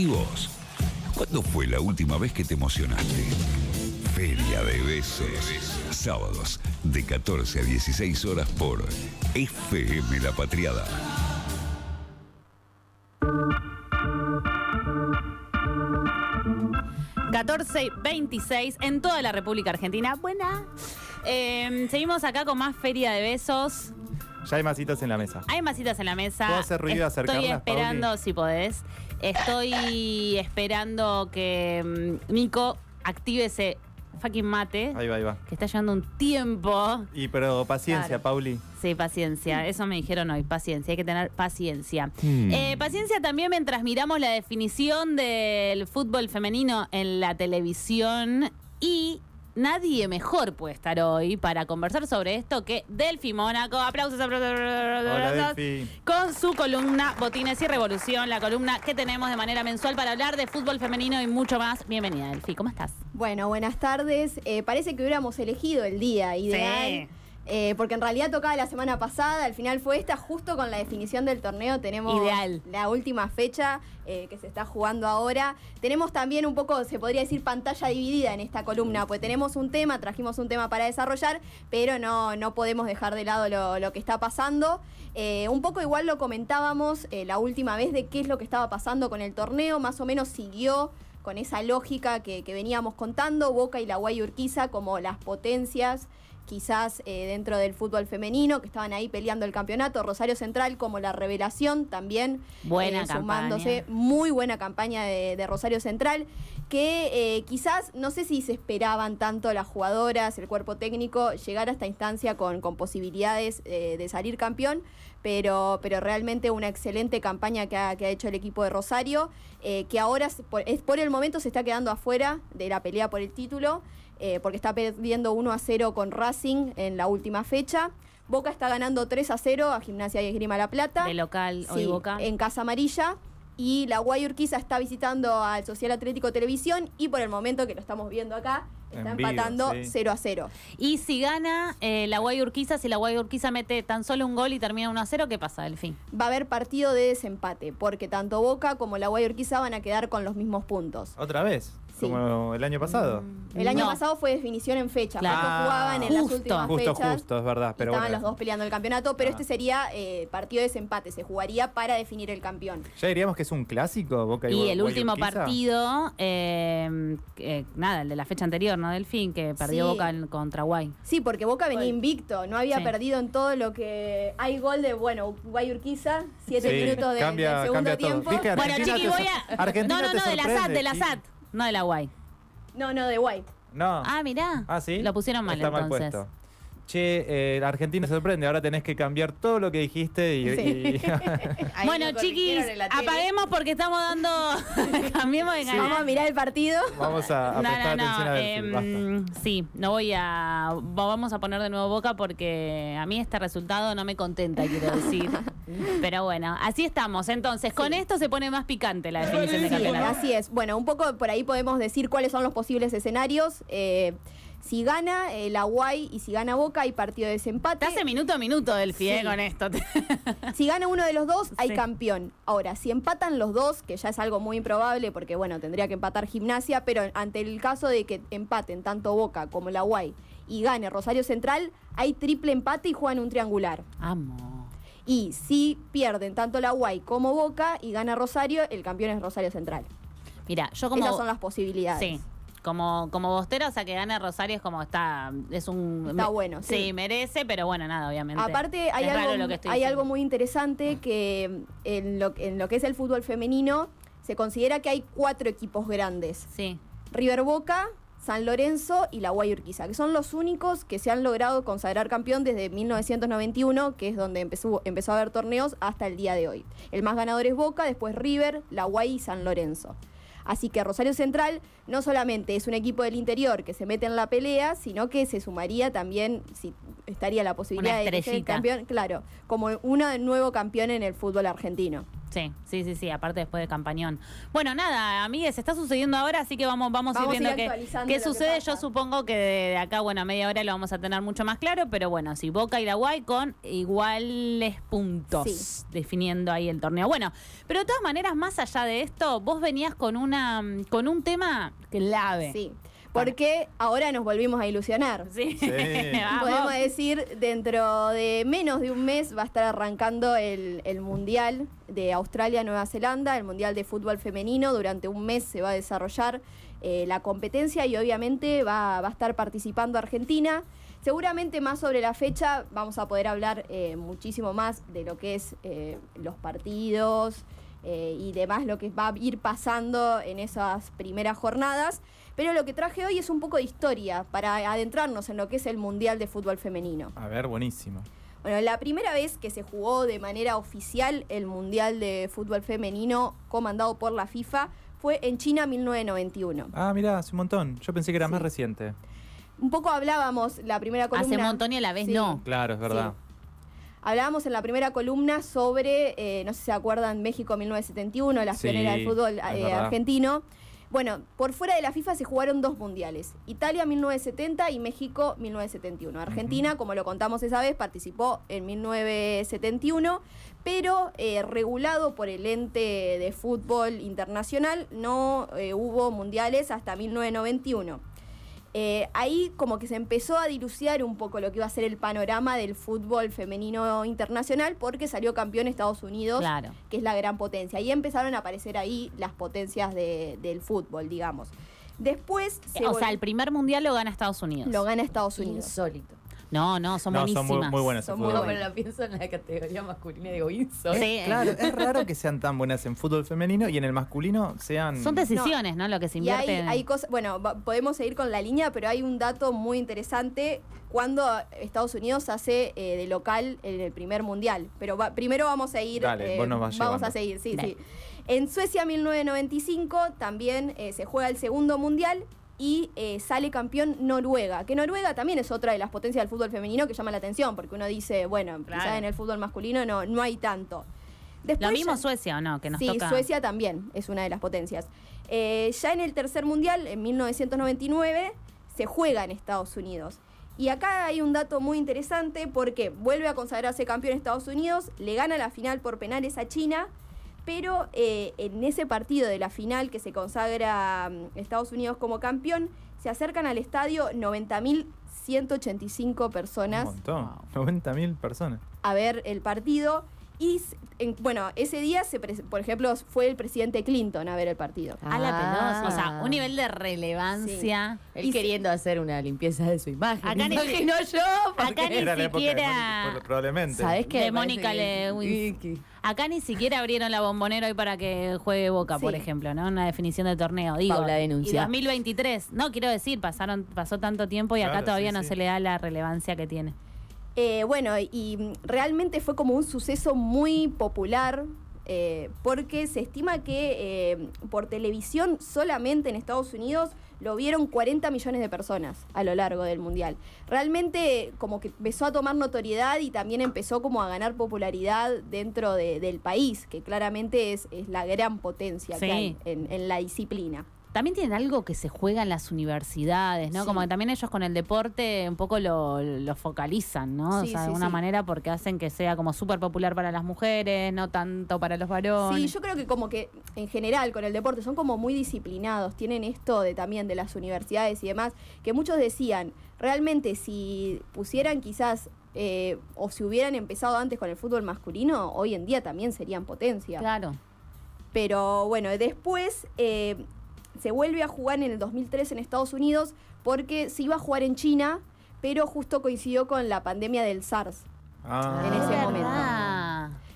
¿Y vos? ¿Cuándo fue la última vez que te emocionaste? Feria de Besos. Sábados, de 14 a 16 horas por FM La Patriada. ...14.26 en toda la República Argentina. Buena. Eh, seguimos acá con más Feria de Besos. Ya hay masitas en la mesa. Hay masitas en la mesa. ¿Puedo hacer ruido, Estoy esperando, Pauli? si podés. Estoy esperando que mm, Nico active ese fucking mate. Ahí va, ahí va. Que está llevando un tiempo. Y pero paciencia, Claro. Pauli. Sí, paciencia. Eso me dijeron hoy. Paciencia. Hay que tener paciencia. Hmm. Eh, paciencia también mientras miramos la definición del fútbol femenino en la televisión. Y nadie mejor puede estar hoy para conversar sobre esto que Delphi Mónaco. Aplausos, aplausos, aplausos. Hola. Con su columna Botines y Revolución, la columna que tenemos de manera mensual para hablar de fútbol femenino y mucho más. Bienvenida, Delphi. ¿Cómo estás? Bueno, buenas tardes. Eh, parece que hubiéramos elegido el día ideal. Sí. Eh, porque en realidad tocaba la semana pasada, al final fue esta, justo con la definición del torneo tenemos Ideal. la última fecha eh, que se está jugando ahora. Tenemos también un poco, se podría decir, pantalla dividida en esta columna, pues tenemos un tema, trajimos un tema para desarrollar, pero no, no podemos dejar de lado lo, lo que está pasando. Eh, un poco igual lo comentábamos la última vez de qué es lo que estaba pasando con el torneo, más o menos siguió con esa lógica que, que veníamos contando, Boca y la Guay Urquiza como las potencias quizás eh, dentro del fútbol femenino, que estaban ahí peleando el campeonato, Rosario Central como la revelación también, Buena eh, sumándose, campaña. muy buena campaña de, de Rosario Central, que eh, quizás, no sé si se esperaban tanto las jugadoras, el cuerpo técnico, llegar a esta instancia con, con posibilidades eh, de salir campeón, pero, pero realmente una excelente campaña que ha, que ha hecho el equipo de Rosario, que ahora es por, es- por el momento se está quedando afuera de la pelea por el título, eh, porque está perdiendo 1 a 0 con Racing en la última fecha. Boca está ganando 3 a 0 a Gimnasia y Esgrima La Plata. De local, hoy Boca. en Casa Amarilla. Y la Guay Urquiza está visitando al Social Atlético Televisión y por el momento que lo estamos viendo acá, está empatando sí. 0 a 0. Y si gana eh, la Guay Urquiza, si la Guay Urquiza mete tan solo un gol y termina 1 a 0, ¿qué pasa, Delfín? Va a haber partido de desempate, porque tanto Boca como la Guay Urquiza van a quedar con los mismos puntos. ¿Otra vez? Sí. Como el año pasado. El año No. pasado fue definición en fecha, Claro. justo jugaban en Justo. las últimas Justo, fechas. justo, es verdad. Pero estaban bueno. los dos peleando el campeonato, pero Ah. este sería eh, partido de desempate, se jugaría para definir el campeón. ¿Ya diríamos que es un clásico, Boca y Y el último Guayurquiza? partido, eh, eh, nada, el de la fecha anterior, ¿no, Delfín? Que perdió Sí. Boca en- contra Guay. Sí, porque Boca venía invicto, no había Sí. perdido en todo lo que hay gol de, bueno, Guay Urquiza, siete Sí, minutos de, cambia- del segundo cambia todo. tiempo. Viste, Bueno, Argentina Chiqui, te voy sor- a... Argentina no, no, te no, de la SAT, de la Chiqui. SAT, no de la Guay. No, no, de White. No. Ah, mirá. Ah, sí. Lo pusieron mal Está mal entonces. puesto. Che, eh, Argentina se sorprende. Ahora tenés que cambiar todo lo que dijiste y. Sí. y- Ahí bueno, chiquis, apaguemos porque estamos dando. Cambiemos de canal. Vamos a mirar el partido. Vamos a, a No, prestar no, no. atención a ver. em, sí, no voy a. Vamos a poner de nuevo boca porque a mí este resultado no me contenta, quiero decir. Pero bueno, así estamos. Entonces, con esto se pone más picante la definición de Sí, campeonato. así es. Bueno, un poco por ahí podemos decir cuáles son los posibles escenarios. Eh, si gana eh, la Guay y si gana Boca, hay partido de desempate. Te hace minuto a minuto del FIE Sí. con esto. Si gana uno de los dos, hay Sí. campeón. Ahora, si empatan los dos, que ya es algo muy improbable porque, bueno, tendría que empatar gimnasia, pero ante el caso de que empaten tanto Boca como la Guay y gane Rosario Central, hay triple empate y juegan un triangular. Amo. Y si pierden tanto la Guay como Boca y gana Rosario, el campeón es Rosario Central. Mira, yo como. Esas son las posibilidades. Sí. Como, como bostera, o sea, que gane Rosario es como está. Es un. Está bueno, Sí. sí. merece, pero bueno, nada, obviamente. Aparte, hay, Es algo, lo que estoy hay diciendo. algo muy interesante que mm, en lo, en lo que es el fútbol femenino se considera que hay cuatro equipos grandes. Sí. River Boca, San Lorenzo y la Guay Urquiza, que son los únicos que se han logrado consagrar campeón desde 1991, que es donde empezó, empezó a haber torneos, hasta el día de hoy. El más ganador es Boca, después River, la Guay y San Lorenzo. Así que Rosario Central no solamente es un equipo del interior que se mete en la pelea, sino que se sumaría también, si estaría la posibilidad de estrellita. campeón, claro, como uno nuevo campeón en el fútbol argentino. Sí, sí, sí, sí, aparte después de campañón. Bueno, nada, amigues, está sucediendo ahora, así que vamos, vamos, Vamos a ir viendo qué, qué que sucede. Yo supongo que de, acá, bueno, a media hora lo vamos a tener mucho más claro, pero bueno, si Boca y la Guay con iguales puntos Sí. definiendo ahí el torneo. Bueno, pero de todas maneras, más allá de esto, vos venías con una con un tema clave. Sí. Porque ahora nos volvimos a ilusionar. Sí. Sí. Vamos. Podemos decir, dentro de menos de un mes va a estar arrancando el, el Mundial de Australia-Nueva Zelanda, el Mundial de Fútbol Femenino. Durante un mes se va a desarrollar eh, la competencia y obviamente va, va a estar participando Argentina. Seguramente más sobre la fecha vamos a poder hablar eh, muchísimo más de lo que es eh, los partidos eh, y demás, lo que va a ir pasando en esas primeras jornadas. Pero lo que traje hoy es un poco de historia para adentrarnos en lo que es el Mundial de Fútbol Femenino. A ver, buenísimo. Bueno, la primera vez que se jugó de manera oficial el Mundial de Fútbol Femenino comandado por la FIFA fue en China 1991. Ah, mira, hace un montón. Yo pensé que era más reciente. Un poco hablábamos la primera columna. Hace un montón y a la vez Sí. no. Claro, es verdad. Hablábamos en la primera columna sobre, eh, no sé si se acuerdan, México 1971, la Sí, pionera del fútbol eh, argentino. Bueno, por fuera de la FIFA se jugaron dos mundiales, Italia 1970 y México 1971. Argentina, como lo contamos esa vez, participó en 1971, pero eh, regulado por el ente de fútbol internacional, no eh, hubo mundiales hasta 1991. Eh, ahí como que se empezó a diluciar un poco lo que iba a ser el panorama del fútbol femenino internacional porque salió campeón Estados Unidos, Claro. que es la gran potencia. Y empezaron a aparecer ahí las potencias de- del fútbol, digamos. Después se O sea, el primer mundial lo gana Estados Unidos. lo gana Estados Unidos. Insólito. No, no, son no, buenísimas. son muy, muy buenas en Son muy fútbol. Pero la pienso en la categoría masculina y digo. Sí, Claro, es raro que sean tan buenas en fútbol femenino y en el masculino sean. Son decisiones, ¿no? Lo que se Y hay, invierte. hay cosas, bueno, podemos seguir con la línea, pero hay un dato muy interesante cuando Estados Unidos hace eh, de local en el primer mundial. Pero va- primero vamos a ir, Dale, eh, vos nos vas vamos llevando. a seguir, sí, Dale. sí. En Suecia 1995 también eh, se juega el segundo mundial y eh, sale campeón Noruega, que Noruega también es otra de las potencias del fútbol femenino que llama la atención, porque uno dice, bueno, Claro. quizás en el fútbol masculino no, no hay tanto. Después Lo mismo ya- Suecia, ¿o no? Que nos sí, toca. Suecia también es una de las potencias. Eh, ya en el tercer mundial, en 1999, se juega en Estados Unidos. Y acá hay un dato muy interesante porque vuelve a consagrarse campeón Estados Unidos, le gana la final por penales a China, pero eh, en ese partido de la final que se consagra mm, Estados Unidos como campeón, se acercan al estadio 90.185 Un personas montón. 90.000 personas. a ver el partido. Y, en- bueno, ese día, se por ejemplo, fue el presidente Clinton a ver el partido. A la Ah. pelota. O sea, un nivel de relevancia. Él Y queriendo hacer una limpieza de su imagen. Acá ni- Imagino yo. porque- Acá ni Era la época de siquiera- Mónica, probablemente. ¿Sabés qué? De Mónica que-. Acá ni siquiera abrieron la bombonera hoy para que juegue Boca, por Sí. ejemplo, ¿no? Una definición de torneo. Digo, Paula denuncia. Y 2023. No, quiero decir, pasaron, pasó tanto tiempo y acá todavía sí, no sí. se le da la relevancia que tiene. Eh, bueno, y realmente fue como un suceso muy popular. eh, porque se estima que eh, por televisión solamente en Estados Unidos lo vieron 40 millones de personas a lo largo del mundial. Realmente como que empezó a tomar notoriedad y también empezó como a ganar popularidad dentro de- del país, que claramente es, es la gran potencia Sí. que hay en, en la disciplina. También tienen algo que se juega en las universidades, ¿no? Sí. Como que también ellos con el deporte un poco lo, lo focalizan, ¿no? Sí, o sea, de alguna sí. manera porque hacen que sea como súper popular para las mujeres, no tanto para los varones. Sí, yo creo que como que en general con el deporte son como muy disciplinados, tienen esto de también de las universidades y demás, que muchos decían, realmente si pusieran quizás eh, o si hubieran empezado antes con el fútbol masculino, hoy en día también serían potencia. Claro. Pero bueno, después eh, se vuelve a jugar en el 2003 en Estados Unidos porque se iba a jugar en China, pero justo coincidió con la pandemia del SARS. Ah. En ese Es momento.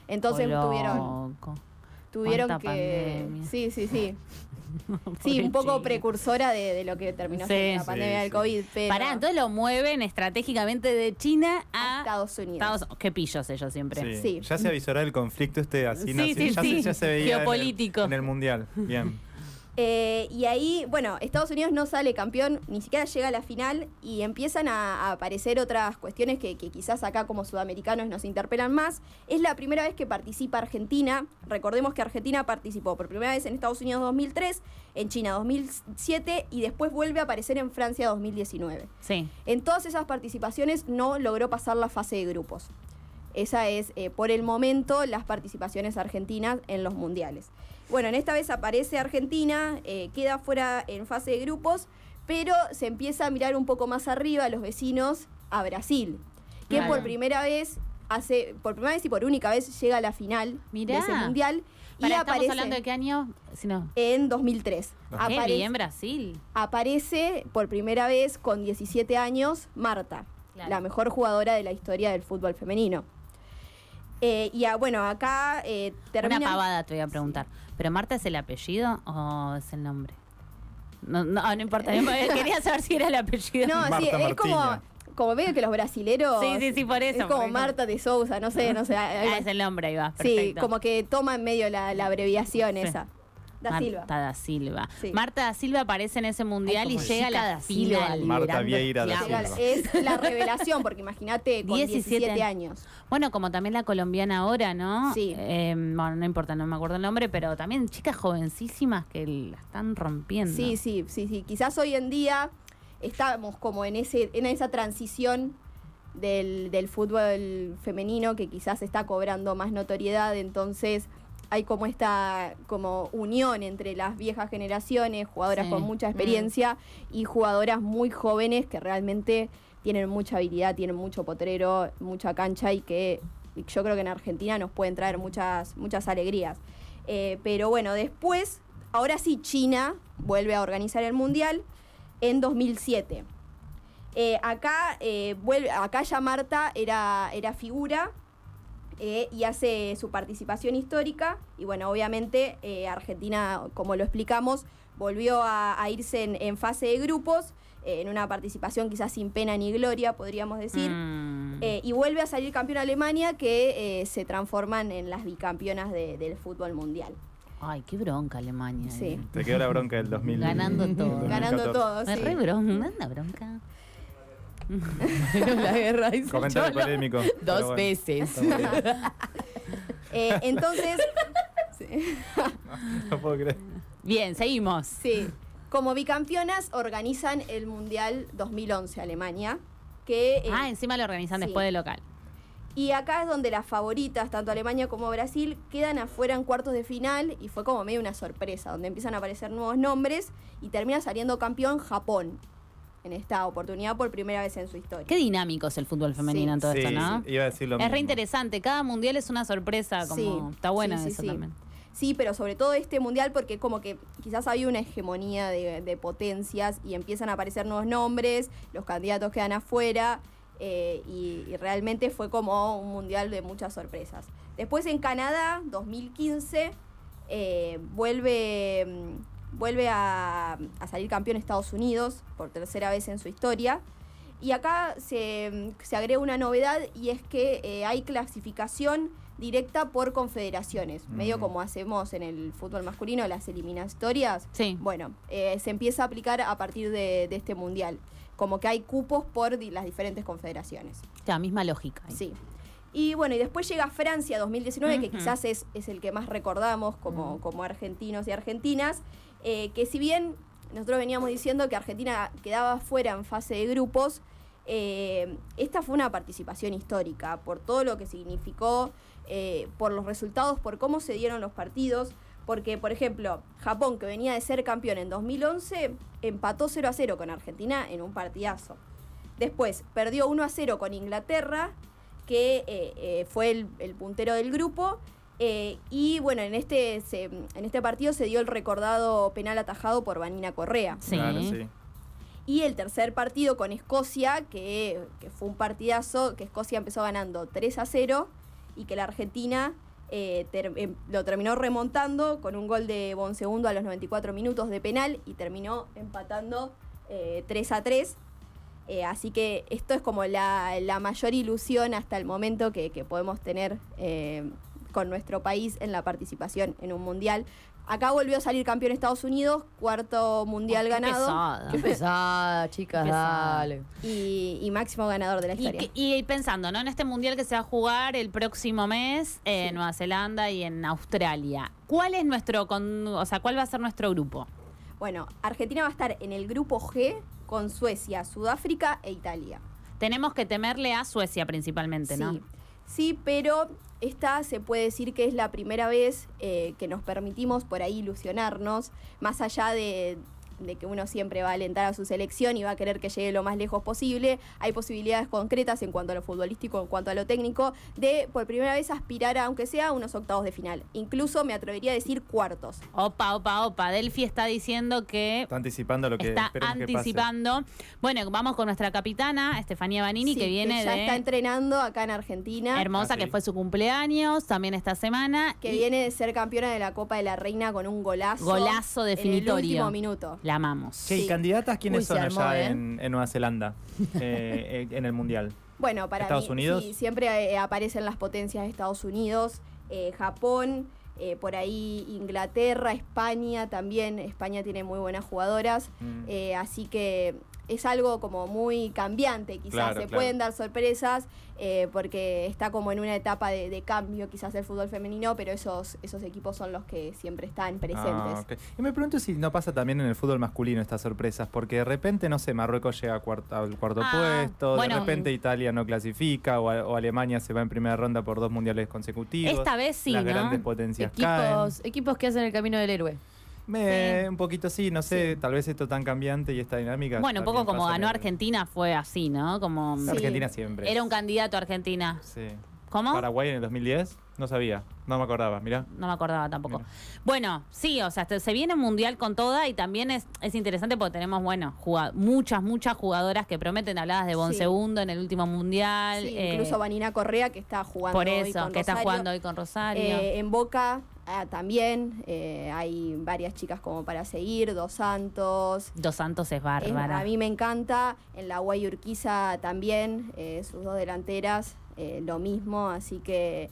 Entonces tuvieron loco. tuvieron que pandemia. sí sí sí sí un poco China. precursora de, de lo que terminó Sí. siendo la Sí, pandemia del sí. covid pero Pará, entonces lo mueven estratégicamente de China a a Estados Unidos Estados Qué pillos ellos siempre. Sí. Sí. Ya se avisorá el conflicto este así, Sí, ¿no? sí, ya, sí. Se, ya se veía en el- Geopolítico. En el, mundial. Bien. Eh, y ahí, bueno, Estados Unidos no sale campeón, ni siquiera llega a la final y empiezan a, a aparecer otras cuestiones que, que quizás acá como sudamericanos nos interpelan más. Es la primera vez que participa Argentina. Recordemos que Argentina participó por primera vez en Estados Unidos 2003, en China 2007 y después vuelve a aparecer en Francia 2019. Sí. En todas esas participaciones no logró pasar la fase de grupos. Esa es, eh, por el momento, las participaciones argentinas en los mundiales. Bueno, en esta vez aparece Argentina, eh, queda fuera en fase de grupos, pero se empieza a mirar un poco más arriba a los vecinos, a Brasil, que Claro. por primera vez hace, por primera vez y por única vez llega a la final Mirá. de ese mundial y ¿Estamos aparece hablando de qué año? Si no. en 2003. Qué Aparece- bien, Brasil. aparece por primera vez con 17 años Marta, Claro. la mejor jugadora de la historia del fútbol femenino. Eh, y ah, bueno, acá eh, termina. Una pavada te voy a preguntar. ¿Pero Marta es el apellido o es el nombre? No, no, no importa. Quería saber si era el apellido. No, sí, Marta es como, como veo que los brasileros. Sí, sí, sí, por eso, Es como Marta de Sousa, no sé, no sé. Ah, es el nombre, ahí va. sí, como que toma en medio la, la abreviación Sí. esa. Da Marta Silva. da Silva. Sí. Marta da Silva aparece en ese mundial y llega a la da Silva, final. Marta Vieira da. Silva. Es la revelación, porque imagínate con 17 17, años. Bueno, como también la colombiana ahora, ¿no? Sí. Eh, bueno, no importa, no me acuerdo el nombre, pero también chicas jovencísimas que la están rompiendo. Sí, sí, sí, sí. Quizás hoy en día estamos como en ese, en esa transición del, del fútbol femenino que quizás está cobrando más notoriedad, entonces hay como esta como unión entre las viejas generaciones, jugadoras Sí. con mucha experiencia y jugadoras muy jóvenes que realmente tienen mucha habilidad, tienen mucho potrero, mucha cancha y que yo creo que en Argentina nos pueden traer muchas, muchas alegrías. Eh, pero bueno, después, ahora sí, China vuelve a organizar el Mundial en 2007. Eh, acá, eh, vuelve, acá ya Marta era, era figura eh, y hace su participación histórica. Y bueno, obviamente eh, Argentina, como lo explicamos, volvió a, a irse en, en fase de grupos, eh, en una participación quizás sin pena ni gloria, podríamos decir. Mm. Eh, y vuelve a salir campeón Alemania, que eh, se transforman en las bicampeonas de- del fútbol mundial. Ay, qué bronca Alemania. Sí. Te quedó la bronca del 2000. Ganando todo. Ganando 2014. todo, Me re bronca, me da bronca. La guerra dice Comentario Cholo. polémico. Dos bueno. veces. Eh, entonces, No puedo creer. Bien, seguimos. sí, como bicampeonas organizan el Mundial 2011 Alemania, que... eh, Ah, encima lo organizan sí. después del local. Y acá es donde las favoritas, tanto Alemania como Brasil, quedan afuera en cuartos de final y fue como medio una sorpresa, donde empiezan a aparecer nuevos nombres y termina saliendo campeón Japón en esta oportunidad por primera vez en su historia. Qué dinámico es el fútbol femenino Sí. en todo Sí, esto, ¿no? sí, iba a decir lo Es mismo. re interesante. Cada mundial es una sorpresa, como Sí, está bueno sí, sí, eso sí. también. Sí, pero sobre todo este mundial porque como que quizás había una hegemonía de, de potencias y empiezan a aparecer nuevos nombres, los candidatos quedan afuera eh, y, y realmente fue como un mundial de muchas sorpresas. Después en Canadá, 2015, eh, vuelve, mm, vuelve a, a salir campeón Estados Unidos por tercera vez en su historia. Y acá se, se agrega una novedad y es que eh, hay clasificación directa por confederaciones, medio Mm. como hacemos en el fútbol masculino, las eliminatorias. Sí. Bueno, eh, se empieza a aplicar a partir de, de este mundial, como que hay cupos por di- las diferentes confederaciones. La misma lógica. Sí. Y bueno, y después llega Francia 2019, que Ujú. quizás es, es el que más recordamos como, como argentinos y argentinas, eh, que si bien nosotros veníamos diciendo que Argentina quedaba fuera en fase de grupos, eh, esta fue una participación histórica por todo lo que significó, eh, por los resultados, por cómo se dieron los partidos. Porque, por ejemplo, Japón, que venía de ser campeón en 2011, empató 0 a 0 con Argentina en un partidazo. Después perdió 1 a 0 con Inglaterra, que fue el puntero del grupo. Eh, y bueno, en este, se- en este partido se dio el recordado penal atajado por Vanina Correa. Sí. Claro, sí. Y el tercer partido con Escocia, que, que fue un partidazo, que Escocia empezó ganando 3 a 0 y que la Argentina eh, ter- em- lo terminó remontando con un gol de Bonsegundo a los 94 minutos de penal y terminó empatando eh, 3 a 3. Eh, así que esto es como la, la mayor ilusión hasta el momento que, que podemos tener eh, con nuestro país en la participación en un mundial. Acá volvió a salir campeón Estados Unidos, cuarto mundial Qué ganado pesada. Qué pesada, chicas, Qué pesada. dale. y, y máximo ganador de la historia. y pensando, ¿no? En este mundial que se va a jugar el próximo mes en Nueva Zelanda y en Australia. ¿Cuál es nuestro, con, o sea, cuál va a ser nuestro grupo? Bueno, Argentina va a estar en el grupo G con Suecia, Sudáfrica e Italia. Tenemos que temerle a Suecia principalmente, ¿no? Sí, sí, pero esta se puede decir que es la primera vez eh, que nos permitimos por ahí ilusionarnos, más allá de, de que uno siempre va a alentar a su selección y va a querer que llegue lo más lejos posible. Hay posibilidades concretas en cuanto a lo futbolístico, en cuanto a lo técnico, de por primera vez aspirar a, aunque sea, unos octavos de final. Incluso me atrevería a decir cuartos. Opa, opa, opa. Delphi está diciendo que Está anticipando lo que está que pase. anticipando. Bueno, vamos con nuestra capitana, Estefanía Banini, Sí, que viene ya de está entrenando acá en Argentina. Hermosa, Ah, que fue su cumpleaños, también esta semana. que y viene de ser campeona de la Copa de la Reina con un golazo. Golazo En el definitorio. último minuto. La amamos. Che, ¿y Sí. candidatas quiénes Uy, se son armó, allá ¿eh? en, en Nueva Zelanda, eh, en el Mundial? Bueno, para ¿Estados mí, Unidos? sí, siempre eh, aparecen las potencias de Estados Unidos, eh, Japón, eh, por ahí Inglaterra, España también. España tiene muy buenas jugadoras, Mm. eh, así que es algo como muy cambiante, quizás Claro, se claro. pueden dar sorpresas eh, porque está como en una etapa de, de cambio quizás el fútbol femenino, pero esos, esos equipos son los que siempre están presentes. Ah. Y me pregunto si no pasa también en el fútbol masculino estas sorpresas, porque de repente, no sé, Marruecos llega cuarto, al cuarto Ah, puesto, bueno. de repente Italia no clasifica, o, o Alemania se va en primera ronda por dos mundiales consecutivos. Esta vez sí, Las ¿no? grandes potencias caen. Equipos, equipos que hacen el camino del héroe. Me- Un poquito sí, no sé, tal vez esto tan cambiante y esta dinámica. Bueno, un poco como ganó Argentina fue así, ¿no? Como Sí. Argentina siempre. era un candidato a Argentina. Sí. ¿Cómo? Paraguay en el 2010, no sabía, no me acordaba, mirá. No me acordaba tampoco. Bueno, sí, o sea, se viene un mundial con toda y también es, es interesante porque tenemos, bueno, muchas, muchas jugadoras que prometen, habladas de Bon Sí. Segundo en el último mundial. Sí, eh, incluso Vanina Correa que está jugando por hoy eso, con que está Rosario. jugando hoy con Rosario. Eh, en Boca ah, también eh, hay varias chicas como para seguir, Dos Santos. Dos Santos es Es- bárbara. a mí me encanta. En la Guay Urquiza también, eh, sus dos delanteras, eh, lo mismo. Así que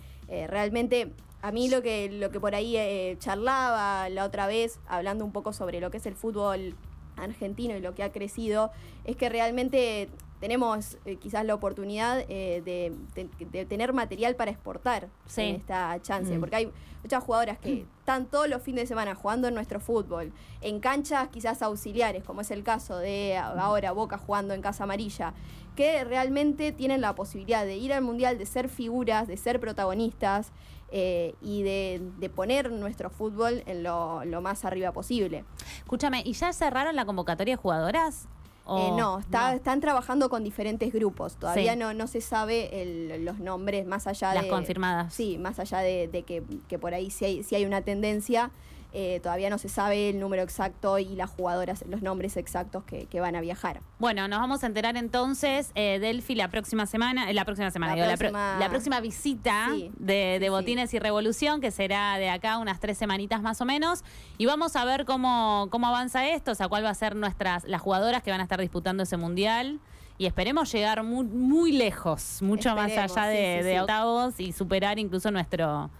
realmente a mí lo que, lo que por ahí charlaba la otra vez, hablando un poco sobre lo que es el fútbol argentino y lo que ha crecido, es que realmente tenemos eh, quizás la oportunidad eh, de, de- de tener material para exportar Sí. en esta chance, Mm. porque hay muchas jugadoras que están todos los fines de semana jugando en nuestro fútbol, en canchas quizás auxiliares, como es el caso de ahora Boca jugando en Casa Amarilla, que realmente tienen la posibilidad de ir al Mundial, de ser figuras, de ser protagonistas eh, y de, de poner nuestro fútbol en lo, lo más arriba posible. Escúchame, ¿y ya cerraron la convocatoria de jugadoras? ¿O Eh, no, está- no? están trabajando con diferentes grupos. Todavía Sí. no, no se sabe el- los nombres más allá Las de... confirmadas. Sí, más allá de, de que, que por ahí sí hay, sí hay una tendencia. Eh, todavía no se sabe el número exacto y las jugadoras, los nombres exactos que, que van a viajar. Bueno, nos vamos a enterar entonces, eh, Delphi, la próxima semana, eh, la próxima semana, La digo, próxima- la próxima visita Sí, de, de sí, Botines y Revolución, que será de acá unas tres semanitas más o menos, y vamos a ver cómo, cómo avanza esto, o sea, cuál va a ser nuestras, las jugadoras que van a estar disputando ese mundial. Y esperemos llegar muy, muy lejos, mucho más allá sí, de, sí, de sí. octavos y superar incluso nuestro,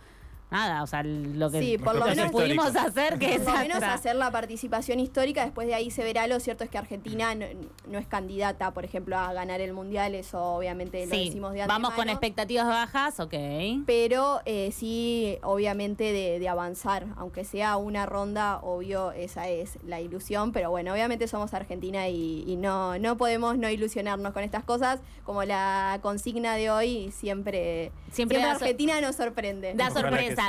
nada, o sea, lo que, Sí, por lo lo que menos- pudimos Histórico. hacer, que es Por lo menos hacer la participación histórica, después de ahí se verá. Lo cierto es que Argentina no, no es candidata, por ejemplo, a ganar el Mundial, eso obviamente lo decimos de vamos con antemano. expectativas bajas, ok. pero eh, sí, obviamente, de, de avanzar, aunque sea una ronda, obvio, esa es la ilusión, pero bueno, obviamente somos Argentina y, y no, no podemos no ilusionarnos con estas cosas, como la consigna de hoy, siempre, Siempre siempre, da so- Argentina nos sorprende. Da Ojalá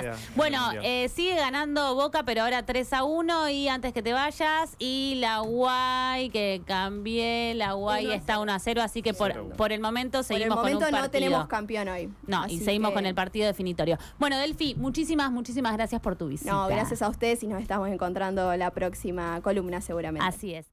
sea Bueno, eh, sigue ganando Boca, pero ahora 3 a 1 y antes que te vayas, y la Guay, que cambié, la Guay 1 a está 1 a 0, así que por, 0 a 1. por el momento Por el seguimos momento con un no partido. tenemos campeón hoy. no, y seguimos que- con el partido definitorio. Bueno, Delphi, muchísimas, muchísimas gracias por tu visita. No, gracias a ustedes y nos estamos encontrando la próxima columna seguramente. Así es.